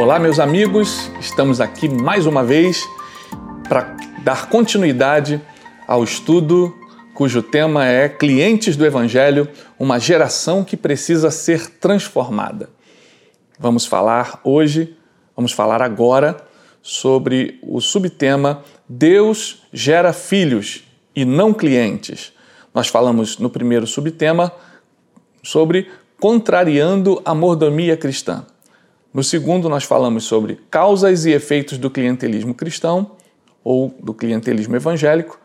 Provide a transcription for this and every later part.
Olá, meus amigos, estamos aqui mais uma vez para dar continuidade ao estudo cujo tema é Clientes do Evangelho, uma geração que precisa ser transformada. Vamos falar hoje, vamos falar agora sobre o subtema Deus gera filhos e não clientes. Nós falamos no primeiro subtema sobre contrariando a mordomia cristã. No segundo, nós falamos sobre causas e efeitos do clientelismo cristão ou do clientelismo evangélico.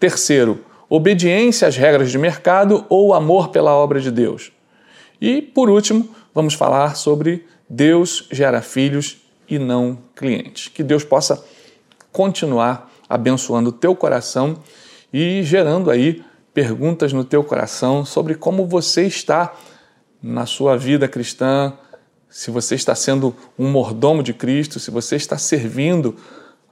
Terceiro, obediência às regras de mercado ou amor pela obra de Deus. E, por último, vamos falar sobre Deus gera filhos e não clientes. Que Deus possa continuar abençoando o teu coração e gerando aí perguntas no teu coração sobre como você está na sua vida cristã, se você está sendo um mordomo de Cristo, se você está servindo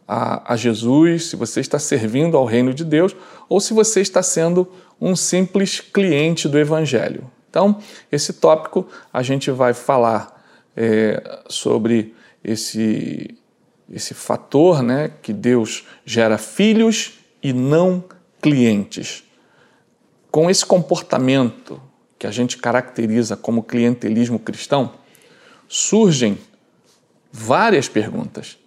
a, a, Jesus, se você está servindo ao reino de Deus ou se você está sendo um simples cliente do Evangelho. Então, esse tópico a gente vai falar é, sobre esse, esse fator né, que Deus gera filhos e não clientes. Com esse comportamento que a gente caracteriza como clientelismo cristão, surgem várias perguntas.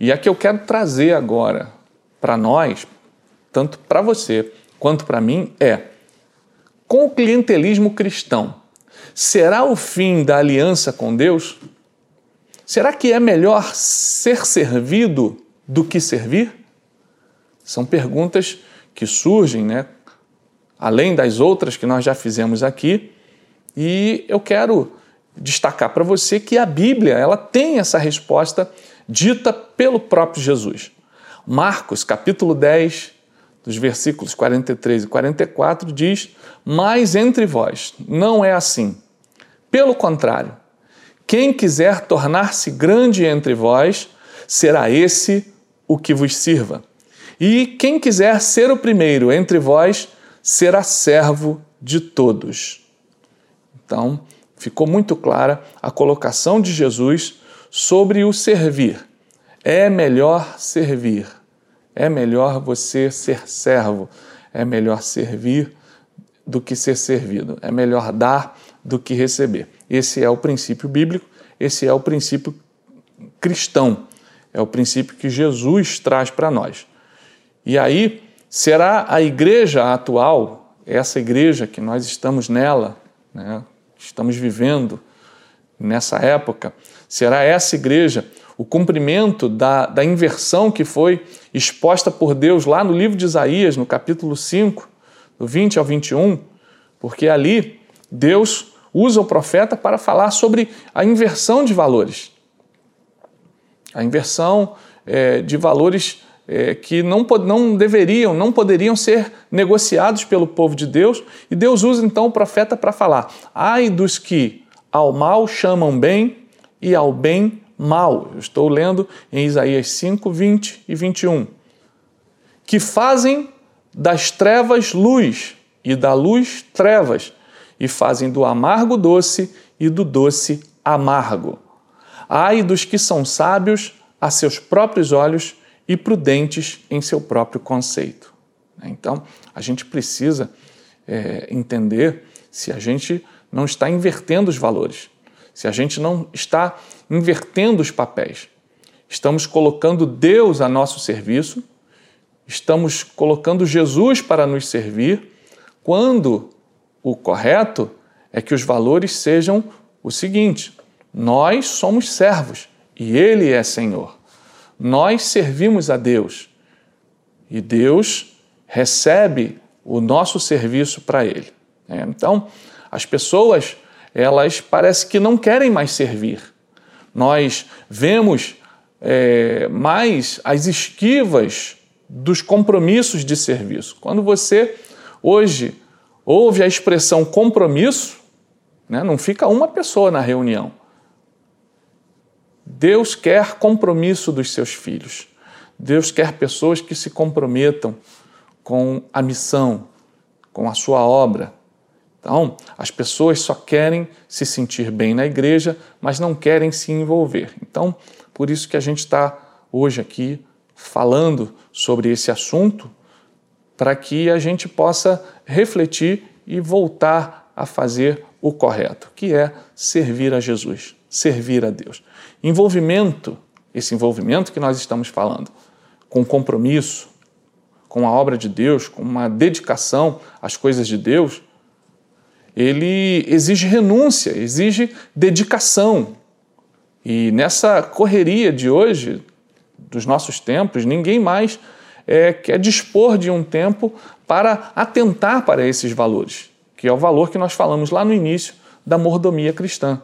E a que eu quero trazer agora para nós, tanto para você quanto para mim, é: com o clientelismo cristão, será o fim da aliança com Deus? Será que é melhor ser servido do que servir? São perguntas que surgem, né? Além das outras que nós já fizemos aqui, e eu quero destacar para você que a Bíblia ela tem essa resposta dita pelo próprio Jesus. Marcos, capítulo 10, dos versículos 43 e 44, diz: Mas entre vós não é assim. Pelo contrário, quem quiser tornar-se grande entre vós, será esse o que vos sirva. E quem quiser ser o primeiro entre vós, será servo de todos. Então, ficou muito clara a colocação de Jesus sobre o servir. É melhor servir, é melhor você ser servo, é melhor servir do que ser servido, é melhor dar do que receber. Esse é o princípio bíblico, esse é o princípio cristão, é o princípio que Jesus traz para nós. E aí, será a igreja atual, essa igreja que nós estamos nela, né, estamos vivendo nessa época, será essa igreja o cumprimento da, da inversão que foi exposta por Deus lá no livro de Isaías, no capítulo 5, do 20 ao 21, porque ali Deus usa o profeta para falar sobre a inversão de valores. A inversão é, de valores é, que não, não deveriam, não poderiam ser negociados pelo povo de Deus, e Deus usa então o profeta para falar: ai dos que ao mal chamam bem e ao bem mal. Eu estou lendo em Isaías 5, 20 e 21. Que fazem das trevas luz e da luz trevas, e fazem do amargo doce e do doce amargo. Ai dos que são sábios a seus próprios olhos e prudentes em seu próprio conceito. Então, a gente precisa é, entender se a gente não está invertendo os valores, se a gente não está invertendo os papéis. Estamos colocando Deus a nosso serviço, estamos colocando Jesus para nos servir, quando o correto é que os valores sejam o seguinte: nós somos servos e Ele é Senhor. Nós servimos a Deus e Deus recebe o nosso serviço para Ele. É, então, as pessoas, elas parece que não querem mais servir. Nós vemos é, mais as esquivas dos compromissos de serviço. Quando você hoje ouve a expressão compromisso, né, não fica uma pessoa na reunião. Deus quer compromisso dos seus filhos. Deus quer pessoas que se comprometam com a missão, com a sua obra. Então, as pessoas só querem se sentir bem na igreja, mas não querem se envolver. Então, por isso que a gente está hoje aqui falando sobre esse assunto, para que a gente possa refletir e voltar a fazer o correto, que é servir a Jesus, servir a Deus. Envolvimento, esse envolvimento que nós estamos falando, com compromisso, com a obra de Deus, com uma dedicação às coisas de Deus, ele exige renúncia, exige dedicação. E nessa correria de hoje, dos nossos tempos, ninguém mais é, quer dispor de um tempo para atentar para esses valores, que é o valor que nós falamos lá no início da mordomia cristã.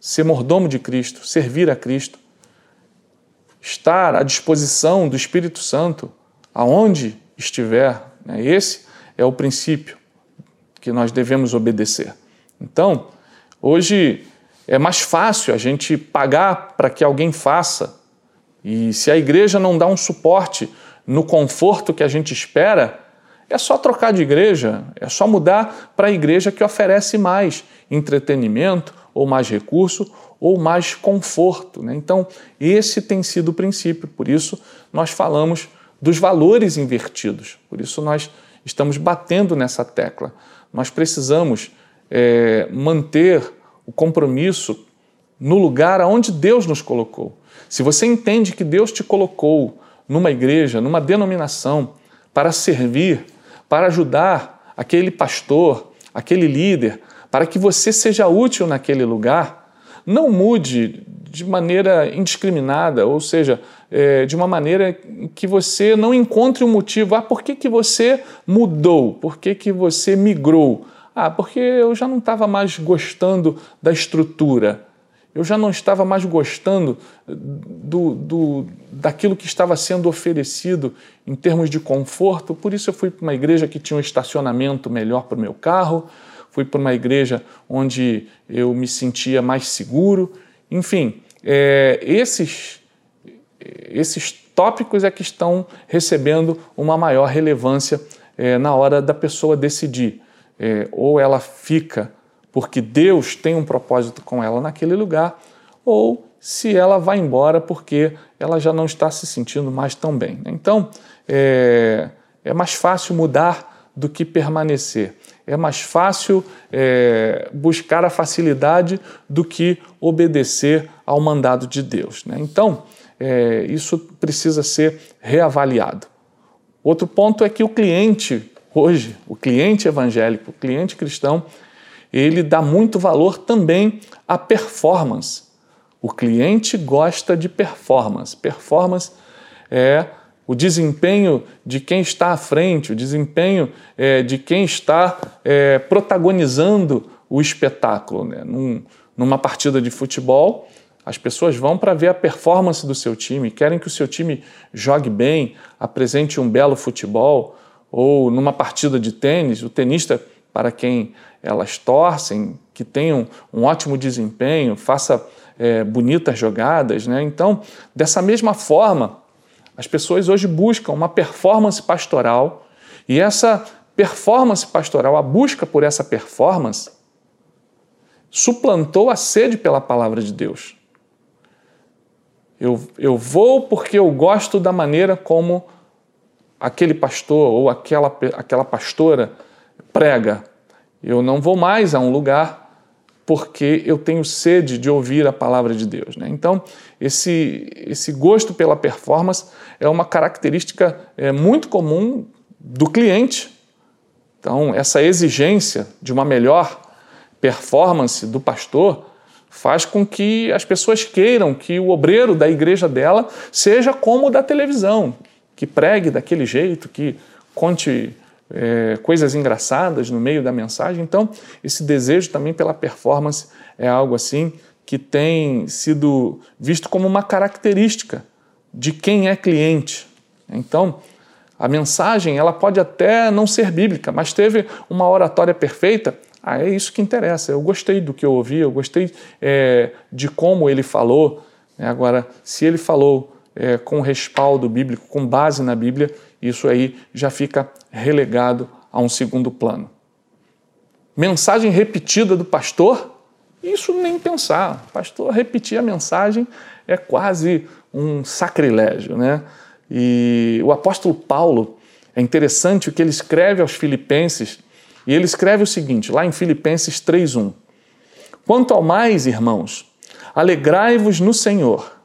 Ser mordomo de Cristo, servir a Cristo, estar à disposição do Espírito Santo aonde estiver. Né? Esse é o princípio que nós devemos obedecer. Então, hoje é mais fácil a gente pagar para que alguém faça. E se a igreja não dá um suporte no conforto que a gente espera, é só trocar de igreja, é só mudar para a igreja que oferece mais entretenimento, ou mais recurso, ou mais conforto. Né? Então, esse tem sido o princípio, por isso nós falamos dos valores invertidos, por isso nós estamos batendo nessa tecla. Nós precisamos é, manter o compromisso no lugar aonde Deus nos colocou. Se você entende que Deus te colocou numa igreja, numa denominação, para servir, para ajudar aquele pastor, aquele líder, para que você seja útil naquele lugar, não mude de maneira indiscriminada, ou seja, é, de uma maneira que você não encontre um motivo. Ah, por que, que você mudou? Por que, que você migrou? Ah, porque eu já não estava mais gostando da estrutura eu já não estava mais gostando do, do, daquilo que estava sendo oferecido em termos de conforto, por isso eu fui para uma igreja que tinha um estacionamento melhor para o meu carro, fui para uma igreja onde eu me sentia mais seguro. Enfim, é, esses, esses tópicos é que estão recebendo uma maior relevância é, na hora da pessoa decidir. É, ou ela fica porque Deus tem um propósito com ela naquele lugar, ou se ela vai embora porque ela já não está se sentindo mais tão bem. Então, é, é mais fácil mudar do que permanecer. É mais fácil é, buscar a facilidade do que obedecer ao mandado de Deus. Né? Então, é, isso precisa ser reavaliado. Outro ponto é que o cliente, hoje, o cliente evangélico, o cliente cristão, ele dá muito valor também à performance. O cliente gosta de performance. Performance é o desempenho de quem está à frente, o desempenho é, de quem está é, protagonizando o espetáculo. Né? Num, numa partida de futebol, as pessoas vão para ver a performance do seu time, querem que o seu time jogue bem, apresente um belo futebol, ou numa partida de tênis, o tenista para quem elas torcem, que tenham um ótimo desempenho, faça é, bonitas jogadas. Né? Então, dessa mesma forma, as pessoas hoje buscam uma performance pastoral e essa performance pastoral, a busca por essa performance, suplantou a sede pela palavra de Deus. Eu, eu vou porque eu gosto da maneira como aquele pastor ou aquela, aquela pastora prega. Eu não vou mais a um lugar porque eu tenho sede de ouvir a palavra de Deus. Né? Então, esse, esse gosto pela performance é uma característica é, muito comum do cliente. Então, essa exigência de uma melhor performance do pastor faz com que as pessoas queiram que o obreiro da igreja dela seja como o da televisão, que pregue daquele jeito, que conte é, coisas engraçadas no meio da mensagem. Então, esse desejo também pela performance é algo assim que tem sido visto como uma característica de quem é cliente. Então, a mensagem ela pode até não ser bíblica, mas teve uma oratória perfeita. Ah, é isso que interessa. Eu gostei do que eu ouvi, eu gostei é, de como ele falou. Agora, se ele falou é, com respaldo bíblico, com base na Bíblia, isso aí já fica relegado a um segundo plano. mensagem repetida do pastor, isso nem pensar. Pastor repetir a mensagem é quase um sacrilégio, né? E o apóstolo Paulo, é interessante o que ele escreve aos filipenses, e ele escreve o seguinte, lá em Filipenses 3:1. Quanto ao mais, irmãos, alegrai-vos no Senhor.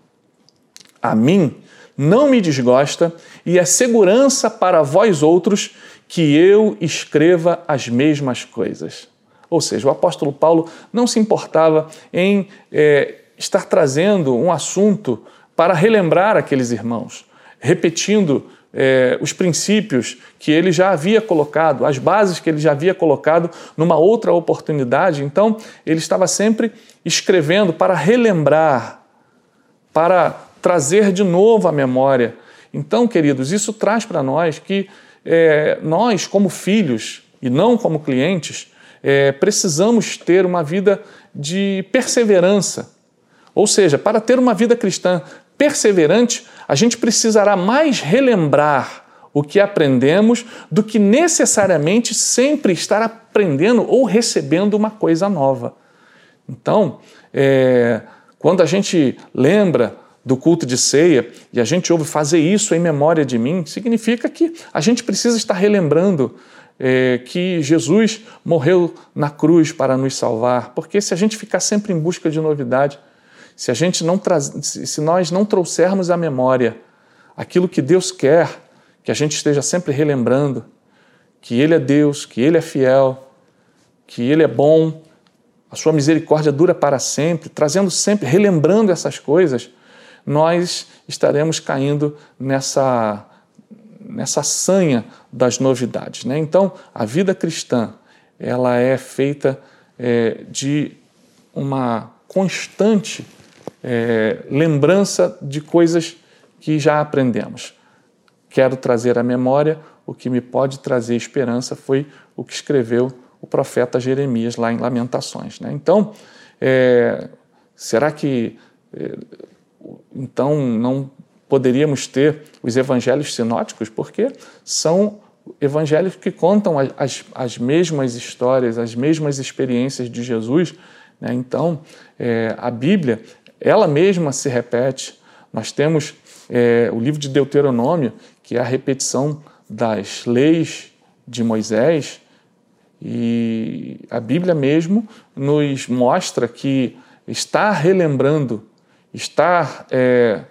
A mim não me desgosta e é segurança para vós outros que eu escreva as mesmas coisas. Ou seja, o apóstolo Paulo não se importava em é, estar trazendo um assunto para relembrar aqueles irmãos, repetindo é, os princípios que ele já havia colocado, as bases que ele já havia colocado numa outra oportunidade. Então, ele estava sempre escrevendo para relembrar, para trazer de novo a memória. Então, queridos, isso traz para nós que é, nós, como filhos e não como clientes, é, precisamos ter uma vida de perseverança. Ou seja, para ter uma vida cristã perseverante, a gente precisará mais relembrar o que aprendemos do que necessariamente sempre estar aprendendo ou recebendo uma coisa nova. Então, é, quando a gente lembra do culto de ceia e a gente ouve fazer isso em memória de mim, significa que a gente precisa estar relembrando é, que Jesus morreu na cruz para nos salvar, porque se a gente ficar sempre em busca de novidade, se a gente não se nós não trouxermos à memória aquilo que Deus quer, que a gente esteja sempre relembrando que Ele é Deus, que Ele é fiel, que Ele é bom, a sua misericórdia dura para sempre, trazendo sempre, relembrando essas coisas, nós estaremos caindo nessa, nessa sanha das novidades. Né? Então, a vida cristã ela é feita é, de uma constante é, lembrança de coisas que já aprendemos. Quero trazer à memória o que me pode trazer esperança foi o que escreveu o profeta Jeremias lá em Lamentações. Né? Então, é, será que é, então não poderíamos ter os evangelhos sinóticos? Porque são evangelhos que contam as, as mesmas histórias, as mesmas experiências de Jesus. Né? Então, é, a Bíblia ela mesma se repete. Nós temos é, o livro de Deuteronômio, que é a repetição das leis de Moisés, e a Bíblia mesmo nos mostra que está relembrando, está é,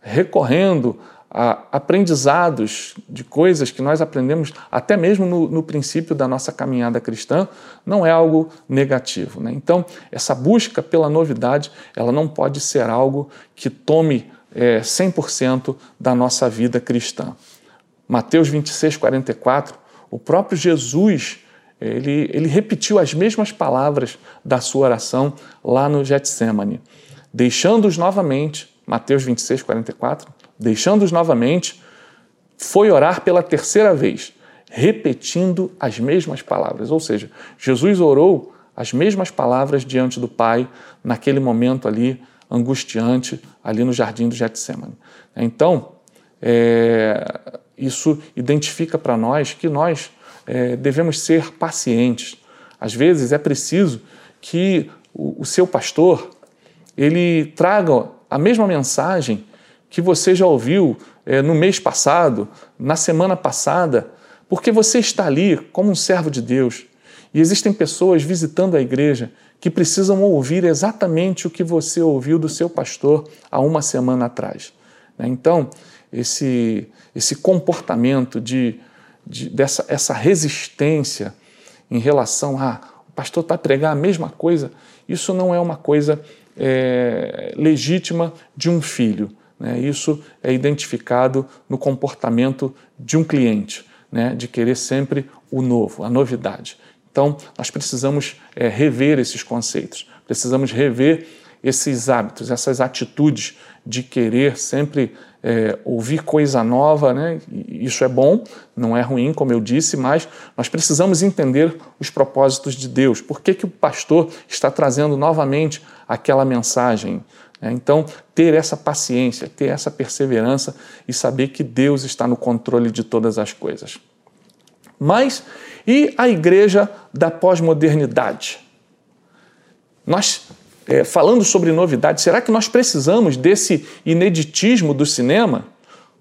recorrendo a aprendizados de coisas que nós aprendemos até mesmo no, no princípio da nossa caminhada cristã, não é algo negativo. Né? Então, essa busca pela novidade, ela não pode ser algo que tome é, 100% da nossa vida cristã. Mateus 26, 44, o próprio Jesus, ele, ele repetiu as mesmas palavras da sua oração lá no Getsemane. Deixando-os novamente, Mateus 26, 44, deixando-os novamente, foi orar pela terceira vez, repetindo as mesmas palavras. Ou seja, Jesus orou as mesmas palavras diante do Pai naquele momento ali angustiante, ali no jardim do Getsemane. Então, é, isso identifica para nós que nós é, devemos ser pacientes. Às vezes é preciso que o, o seu pastor ele traga a mesma mensagem que você já ouviu é, no mês passado, na semana passada, porque você está ali como um servo de Deus e existem pessoas visitando a igreja que precisam ouvir exatamente o que você ouviu do seu pastor há uma semana atrás. Né? Então, esse, esse comportamento de, de, dessa essa resistência em relação a o pastor está a pregar a mesma coisa, isso não é uma coisa é, legítima de um filho. Né? Isso é identificado no comportamento de um cliente, né? de querer sempre o novo, a novidade. Então, nós precisamos é, rever esses conceitos, precisamos rever esses hábitos, essas atitudes de querer sempre é, ouvir coisa nova, né? isso é bom, não é ruim, como eu disse, mas nós precisamos entender os propósitos de Deus. Por que, que o pastor está trazendo novamente aquela mensagem? É, então, ter essa paciência, ter essa perseverança e saber que Deus está no controle de todas as coisas. Mas e a igreja da pós-modernidade? Nós, é, falando sobre novidade, será que nós precisamos desse ineditismo do cinema?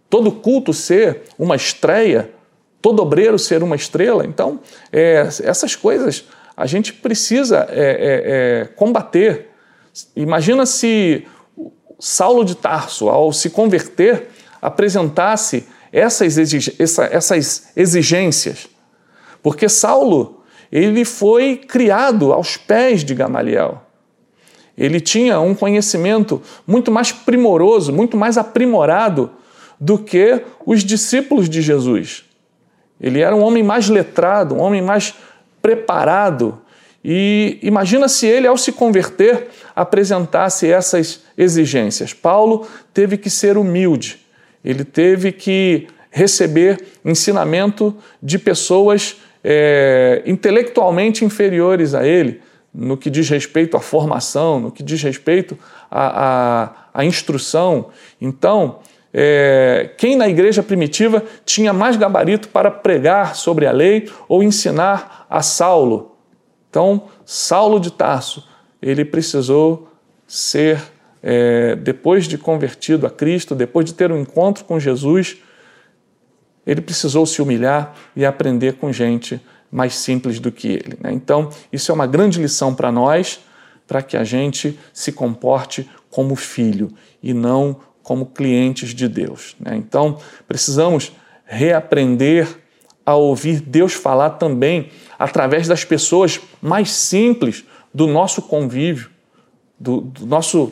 Todo culto ser uma estreia, todo obreiro ser uma estrela? Então, é, essas coisas a gente precisa é, é, é combater. Imagina se Saulo de Tarso, ao se converter, apresentasse essas, essas exigências. Porque Saulo, ele foi criado aos pés de Gamaliel. Ele tinha um conhecimento muito mais primoroso, muito mais aprimorado do que os discípulos de Jesus. Ele era um homem mais letrado, um homem mais preparado. E imagina se ele, ao se converter, apresentasse essas exigências. Paulo teve que ser humilde, ele teve que receber ensinamento de pessoas é, intelectualmente inferiores a ele, no que diz respeito à formação, no que diz respeito à, à, à instrução. Então, é, quem na igreja primitiva tinha mais gabarito para pregar sobre a lei ou ensinar a Saulo? Então, Saulo de Tarso, ele precisou ser, é, depois de convertido a Cristo, depois de ter um encontro com Jesus, ele precisou se humilhar e aprender com gente mais simples do que ele. Né? Então, isso é uma grande lição para nós, para que a gente se comporte como filho e não como clientes de Deus. Né? Então, precisamos reaprender a ouvir Deus falar também através das pessoas mais simples do nosso convívio, do, do nosso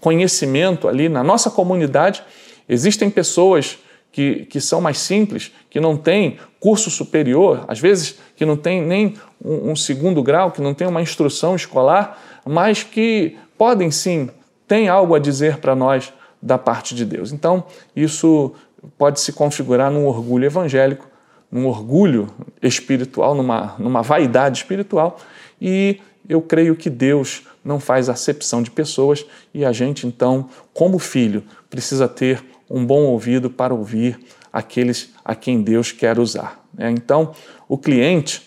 conhecimento ali na nossa comunidade. Existem pessoas que, que são mais simples, que não têm curso superior, às vezes que não têm nem um, um segundo grau, que não têm uma instrução escolar, mas que podem sim, têm algo a dizer para nós da parte de Deus. Então, isso pode se configurar num orgulho evangélico, num orgulho espiritual, numa, numa vaidade espiritual, e eu creio que Deus não faz acepção de pessoas e a gente, então, como filho, precisa ter um bom ouvido para ouvir aqueles a quem Deus quer usar. Né? Então, o cliente,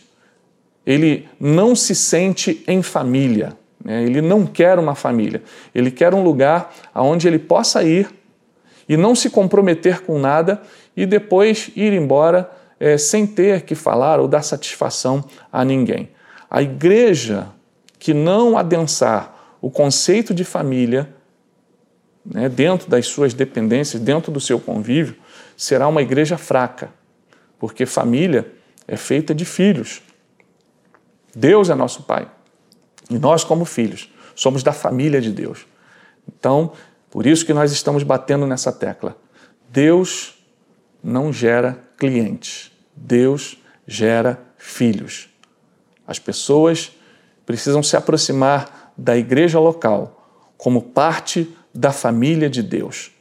ele não se sente em família, né? ele não quer uma família, ele quer um lugar aonde ele possa ir e não se comprometer com nada e depois ir embora é, sem ter que falar ou dar satisfação a ninguém. A igreja que não adensar o conceito de família né, dentro das suas dependências, dentro do seu convívio, será uma igreja fraca, porque família é feita de filhos. Deus é nosso Pai. E nós, como filhos, somos da família de Deus. Então, por isso que nós estamos batendo nessa tecla. Deus não gera clientes, Deus gera filhos. As pessoas precisam se aproximar da igreja local como parte da família de Deus.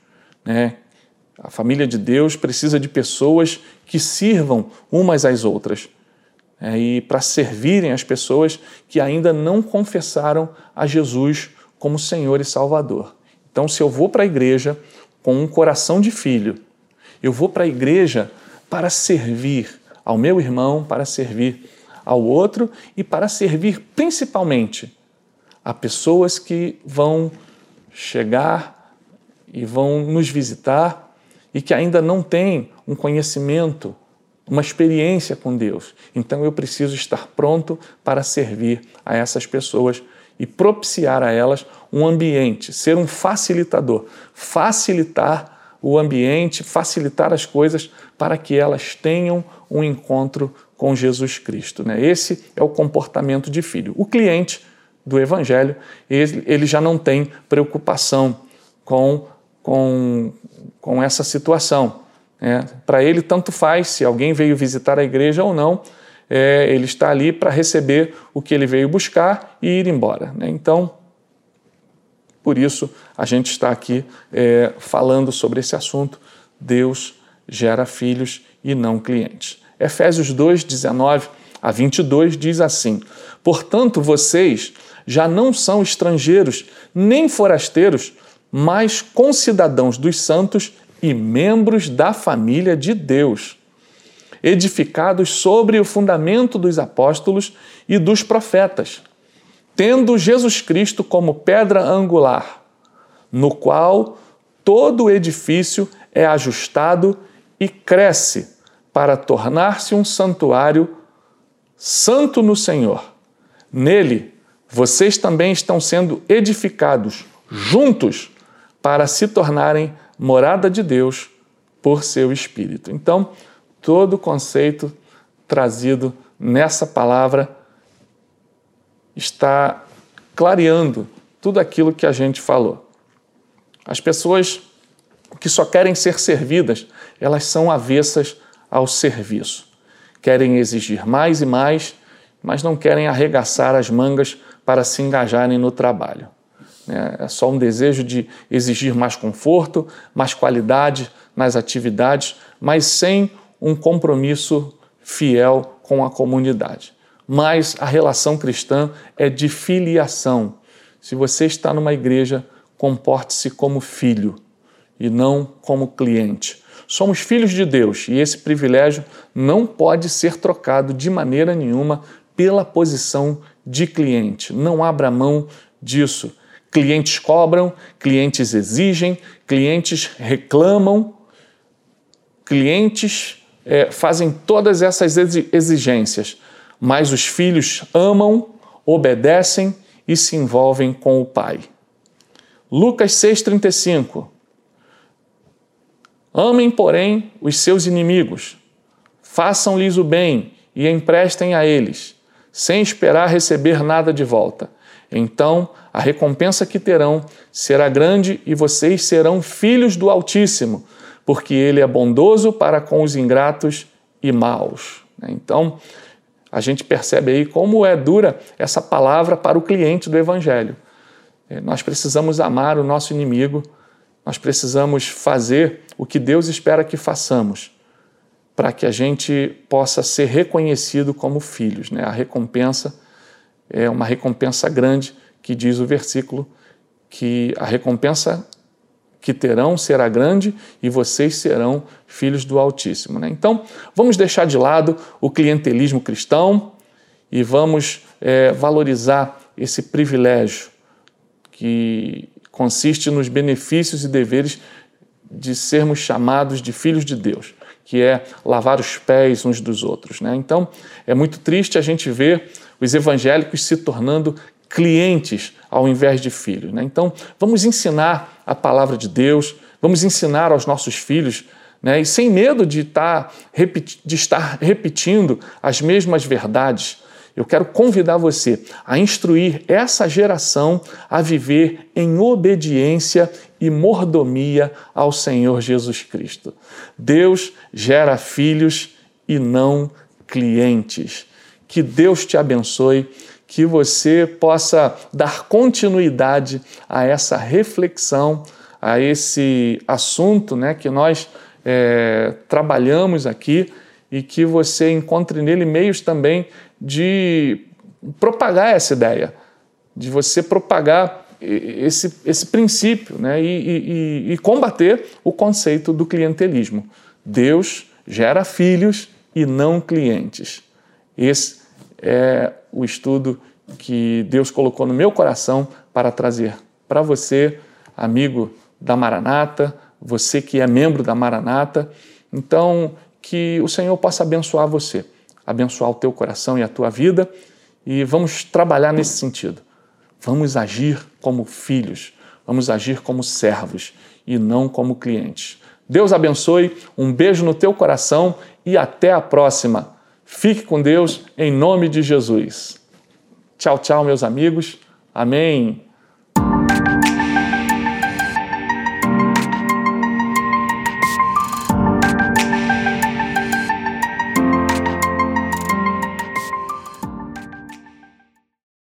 Né? A família de Deus precisa de pessoas que sirvam umas às outras. É, e para servirem as pessoas que ainda não confessaram a Jesus como Senhor e Salvador. Então, se eu vou para a igreja com um coração de filho, eu vou para a igreja para servir ao meu irmão, para servir ao outro e para servir principalmente a pessoas que vão chegar e vão nos visitar e que ainda não têm um conhecimento, uma experiência com Deus. Então eu preciso estar pronto para servir a essas pessoas e propiciar a elas um ambiente, ser um facilitador, facilitar o ambiente, facilitar as coisas para que elas tenham um encontro com Jesus Cristo. Né? Esse é o comportamento de filho. O cliente do Evangelho, ele, ele já não tem preocupação com, com, com essa situação. Né? Para ele, tanto faz se alguém veio visitar a igreja ou não, é, ele está ali para receber o que ele veio buscar e ir embora. Né? Então, por isso, a gente está aqui é, falando sobre esse assunto. Deus gera filhos e não clientes. Efésios 2, 19 a 22 diz assim: Portanto, vocês já não são estrangeiros nem forasteiros, mas concidadãos dos santos e membros da família de Deus. edificados sobre o fundamento dos apóstolos e dos profetas, tendo Jesus Cristo como pedra angular, no qual todo o edifício é ajustado e cresce para tornar-se um santuário santo no Senhor. Nele, vocês também estão sendo edificados juntos para se tornarem morada de Deus por seu Espírito. Então, todo o conceito trazido nessa palavra está clareando tudo aquilo que a gente falou. As pessoas que só querem ser servidas, elas são avessas ao serviço. Querem exigir mais e mais, mas não querem arregaçar as mangas para se engajarem no trabalho. É só um desejo de exigir mais conforto, mais qualidade nas atividades, mas sem um compromisso fiel com a comunidade. Mas a relação cristã é de filiação. Se você está numa igreja, comporte-se como filho e não como cliente. Somos filhos de Deus e esse privilégio não pode ser trocado de maneira nenhuma pela posição de cliente. Não abra mão disso. Clientes cobram, clientes exigem, clientes reclamam, clientes é, fazem todas essas exigências, mas os filhos amam, obedecem e se envolvem com o Pai. Lucas 6,35 Amem, porém, os seus inimigos, façam-lhes o bem e emprestem a eles, sem esperar receber nada de volta. Então a recompensa que terão será grande e vocês serão filhos do Altíssimo porque ele é bondoso para com os ingratos e maus. Né? Então, a gente percebe aí como é dura essa palavra para o cliente do Evangelho. É, nós precisamos amar o nosso inimigo, nós precisamos fazer o que Deus espera que façamos, para que a gente possa ser reconhecido como filhos. Né? A recompensa é uma recompensa grande, que diz o versículo, que a recompensa que terão será grande e vocês serão filhos do Altíssimo. Né? Então, vamos deixar de lado o clientelismo cristão e vamos é, valorizar esse privilégio que consiste nos benefícios e deveres de sermos chamados de filhos de Deus, que é lavar os pés uns dos outros. Né? Então, é muito triste a gente ver os evangélicos se tornando clientes ao invés de filhos. Né? Então, vamos ensinar a palavra de Deus, vamos ensinar aos nossos filhos, né? e sem medo de tá de estar repetindo as mesmas verdades. Eu quero convidar você a instruir essa geração a viver em obediência e mordomia ao Senhor Jesus Cristo. Deus gera filhos e não clientes. Que Deus te abençoe que você possa dar continuidade a essa reflexão, a esse assunto né, que nós é, trabalhamos aqui e que você encontre nele meios também de propagar essa ideia, de você propagar esse, esse princípio né, e, e, e combater o conceito do clientelismo. Deus gera filhos e não clientes. Esse é o estudo que Deus colocou no meu coração para trazer para você, amigo da Maranata, você que é membro da Maranata. Então, que o Senhor possa abençoar você, abençoar o teu coração e a tua vida, e vamos trabalhar nesse sentido. Vamos agir como filhos, vamos agir como servos e não como clientes. Deus abençoe, um beijo no teu coração e até a próxima. Fique com Deus em nome de Jesus. Tchau, tchau, meus amigos. Amém.